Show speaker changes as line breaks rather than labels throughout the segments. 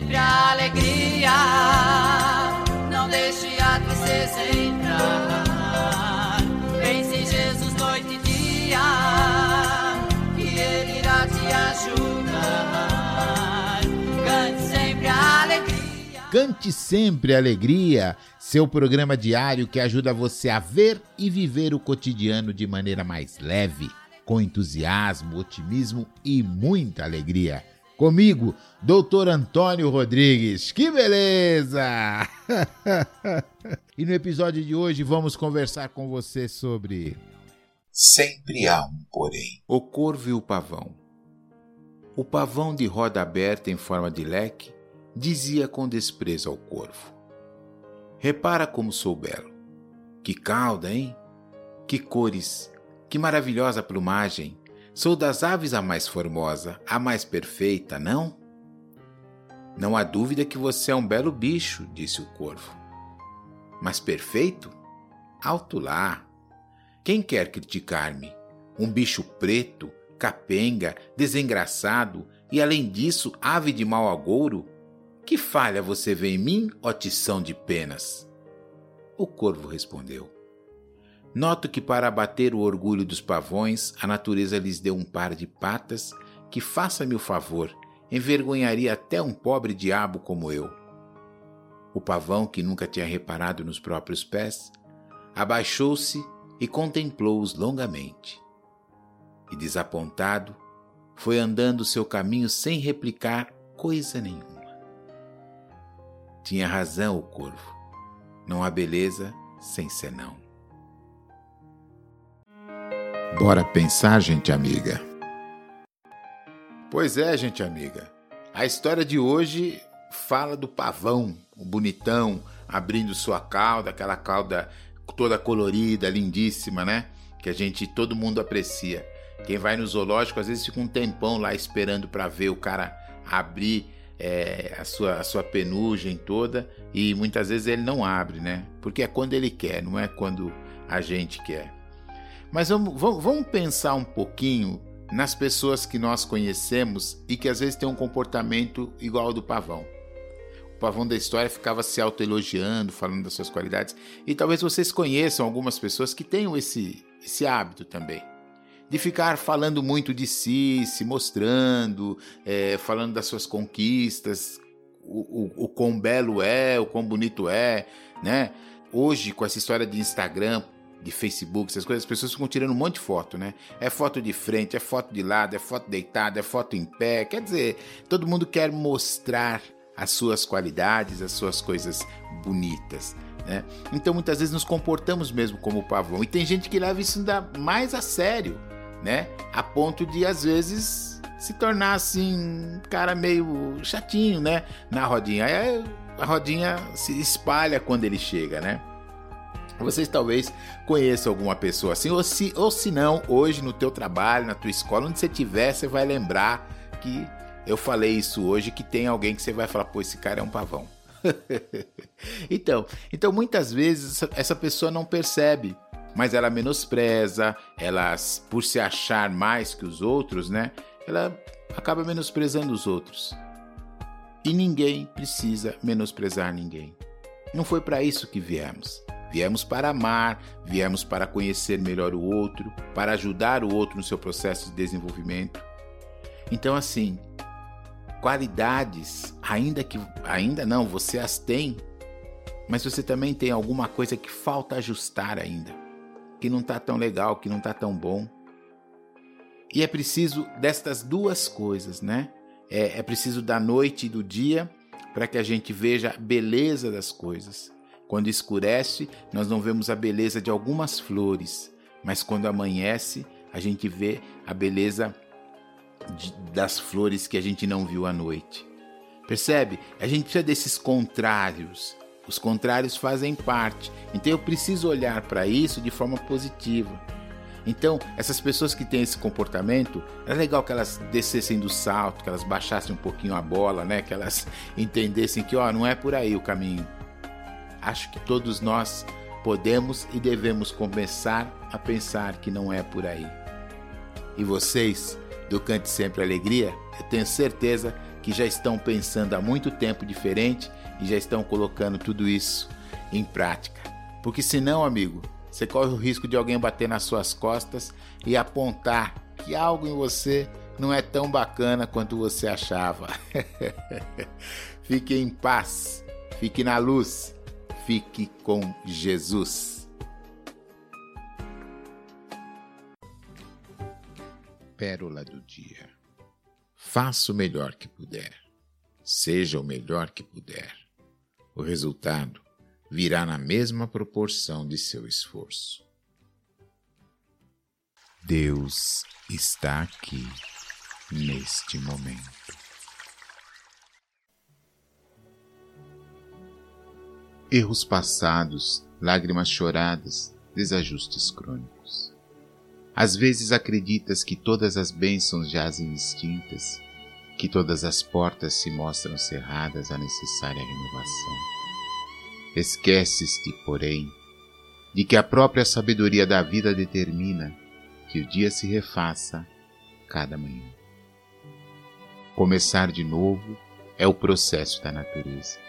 Sempre alegria, não deixe a tristeza entrar. Pense em Jesus noite e dia, que Ele irá te ajudar. Cante sempre alegria.
Cante sempre alegria, seu programa diário que ajuda você a ver e viver o cotidiano de maneira mais leve, com entusiasmo, otimismo e muita alegria. Comigo, Doutor Antônio Rodrigues. Que beleza! e no episódio de hoje vamos conversar com você sobre
Sempre há um porém.
O corvo e o pavão. O pavão de roda aberta em forma de leque dizia com desprezo ao corvo: Repara como sou belo. Que cauda, hein? Que cores, que maravilhosa plumagem. Sou das aves a mais formosa, a mais perfeita, não? Não há dúvida que você é um belo bicho, disse o corvo. Mas perfeito? Alto lá! Quem quer criticar-me? Um bicho preto, capenga, desengraçado e, além disso, ave de mau agouro? Que falha você vê em mim, ó tição de penas? O corvo respondeu. Noto que para abater o orgulho dos pavões, a natureza lhes deu um par de patas que, faça-me o favor, envergonharia até um pobre diabo como eu. O pavão, que nunca tinha reparado nos próprios pés, abaixou-se e contemplou-os longamente. E, desapontado, foi andando seu caminho sem replicar coisa nenhuma. Tinha razão o corvo. Não há beleza sem senão. Bora pensar, gente amiga. Pois é, gente amiga. A história de hoje fala do pavão, o bonitão, abrindo sua cauda, aquela cauda toda colorida, lindíssima, né? Que a gente, todo mundo aprecia. Quem vai no zoológico às vezes fica um tempão lá esperando para ver o cara abrir é, a, sua, a sua penugem toda e muitas vezes ele não abre, né? Porque é quando ele quer, não é quando a gente quer. Mas vamos, vamos pensar um pouquinho nas pessoas que nós conhecemos e que às vezes têm um comportamento igual ao do pavão. O pavão da história ficava se autoelogiando, falando das suas qualidades, e talvez vocês conheçam algumas pessoas que tenham esse, esse hábito também. De ficar falando muito de si, se mostrando, é, falando das suas conquistas, o, o, o quão belo é, o quão bonito é, né? Hoje, com essa história de Instagram, de Facebook, essas coisas, as pessoas ficam tirando um monte de foto, né? É foto de frente, é foto de lado, é foto deitada, é foto em pé. Quer dizer, todo mundo quer mostrar as suas qualidades, as suas coisas bonitas. Né? Então muitas vezes nos comportamos mesmo como pavão. E tem gente que leva isso ainda mais a sério, né? A ponto de às vezes se tornar assim, um cara meio chatinho, né? Na rodinha. Aí a rodinha se espalha quando ele chega, né? Vocês talvez conheçam alguma pessoa assim, ou se, ou se não, hoje no teu trabalho, na tua escola, onde você estiver, você vai lembrar que eu falei isso hoje, que tem alguém que você vai falar, pô, esse cara é um pavão. então, então, muitas vezes essa pessoa não percebe, mas ela menospreza, ela, por se achar mais que os outros, né? Ela acaba menosprezando os outros. E ninguém precisa menosprezar ninguém. Não foi para isso que viemos. Viemos para amar, viemos para conhecer melhor o outro, para ajudar o outro no seu processo de desenvolvimento. Então, assim, qualidades, ainda que ainda não, você as tem, mas você também tem alguma coisa que falta ajustar ainda, que não está tão legal, que não está tão bom. E é preciso destas duas coisas, né? É, é preciso da noite e do dia para que a gente veja a beleza das coisas. Quando escurece, nós não vemos a beleza de algumas flores, mas quando amanhece, a gente vê a beleza de, das flores que a gente não viu à noite. Percebe? A gente precisa desses contrários. Os contrários fazem parte. Então eu preciso olhar para isso de forma positiva. Então, essas pessoas que têm esse comportamento, é legal que elas descessem do salto, que elas baixassem um pouquinho a bola, né? Que elas entendessem que, ó, não é por aí o caminho. Acho que todos nós podemos e devemos começar a pensar que não é por aí. E vocês, do Cante Sempre Alegria, eu tenho certeza que já estão pensando há muito tempo diferente e já estão colocando tudo isso em prática. Porque senão, amigo, você corre o risco de alguém bater nas suas costas e apontar que algo em você não é tão bacana quanto você achava. fique em paz, fique na luz, fique com Jesus. Pérola do dia. Faça o melhor que puder. Seja o melhor que puder. O resultado virá na mesma proporção de seu esforço. Deus está aqui neste momento. Erros passados, lágrimas choradas, desajustes crônicos. Às vezes acreditas que todas as bênçãos jazem extintas, que todas as portas se mostram cerradas à necessária renovação Esqueces-te, porém, de que a própria sabedoria da vida determina que o dia se refaça cada manhã. Começar de novo é o processo da natureza,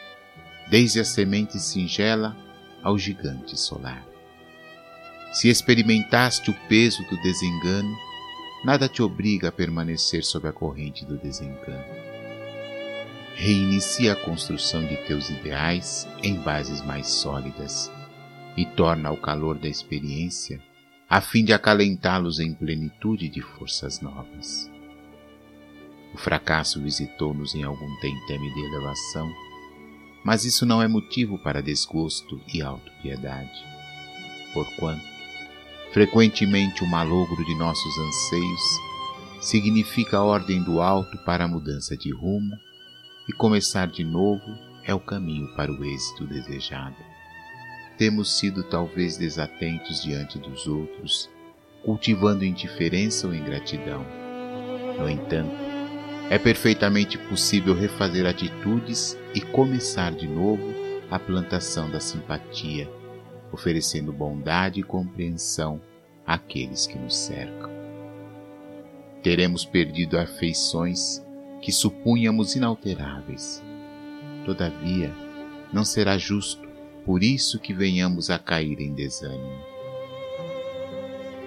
desde a semente singela ao gigante solar. Se experimentaste o peso do desengano, nada te obriga a permanecer sob a corrente do desengano reinicia a construção de teus ideais em bases mais sólidas e torna o calor da experiência a fim de acalentá-los em plenitude de forças novas. O fracasso visitou-nos em algum tentame de elevação, mas isso não é motivo para desgosto e autopiedade, porquanto, frequentemente o malogro de nossos anseios significa a ordem do alto para a mudança de rumo e começar de novo é o caminho para o êxito desejado. Temos sido talvez desatentos diante dos outros, cultivando indiferença ou ingratidão. No entanto, é perfeitamente possível refazer atitudes e começar de novo a plantação da simpatia, oferecendo bondade e compreensão àqueles que nos cercam. Teremos perdido afeições que supunhamos inalteráveis. Todavia, não será justo, por isso que venhamos a cair em desânimo.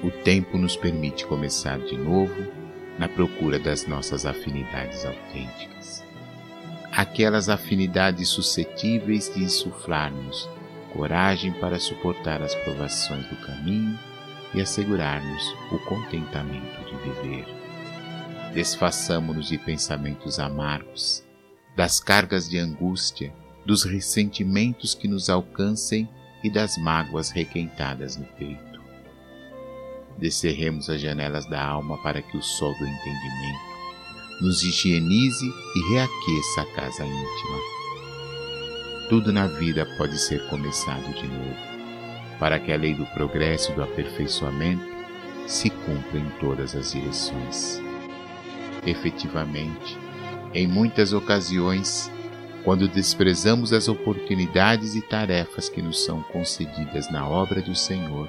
O tempo nos permite começar de novo na procura das nossas afinidades autênticas. Aquelas afinidades suscetíveis de insuflar-nos coragem para suportar as provações do caminho e assegurar-nos o contentamento de viver desfaçamo-nos de pensamentos amargos, das cargas de angústia, dos ressentimentos que nos alcancem e das mágoas requentadas no peito. Descerremos as janelas da alma para que o sol do entendimento nos higienize e reaqueça a casa íntima. Tudo na vida pode ser começado de novo, para que a lei do progresso e do aperfeiçoamento se cumpra em todas as direções efetivamente, em muitas ocasiões, quando desprezamos as oportunidades e tarefas que nos são concedidas na obra do Senhor,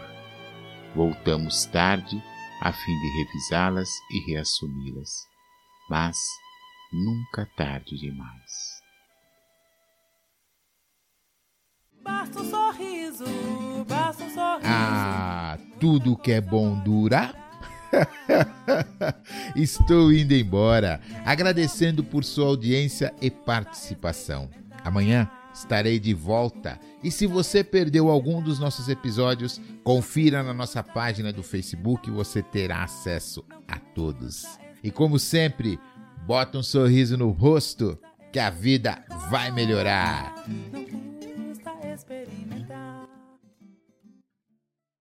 voltamos tarde a fim de revisá-las e reassumi-las, mas nunca tarde demais.
Basta um sorriso, basta um sorriso.
Ah, tudo que é bom dura Estou indo embora, agradecendo por sua audiência e participação. Amanhã estarei de volta. E se você perdeu algum dos nossos episódios, confira na nossa página do Facebook, você terá acesso a todos. E como sempre, bota um sorriso no rosto que a vida vai melhorar.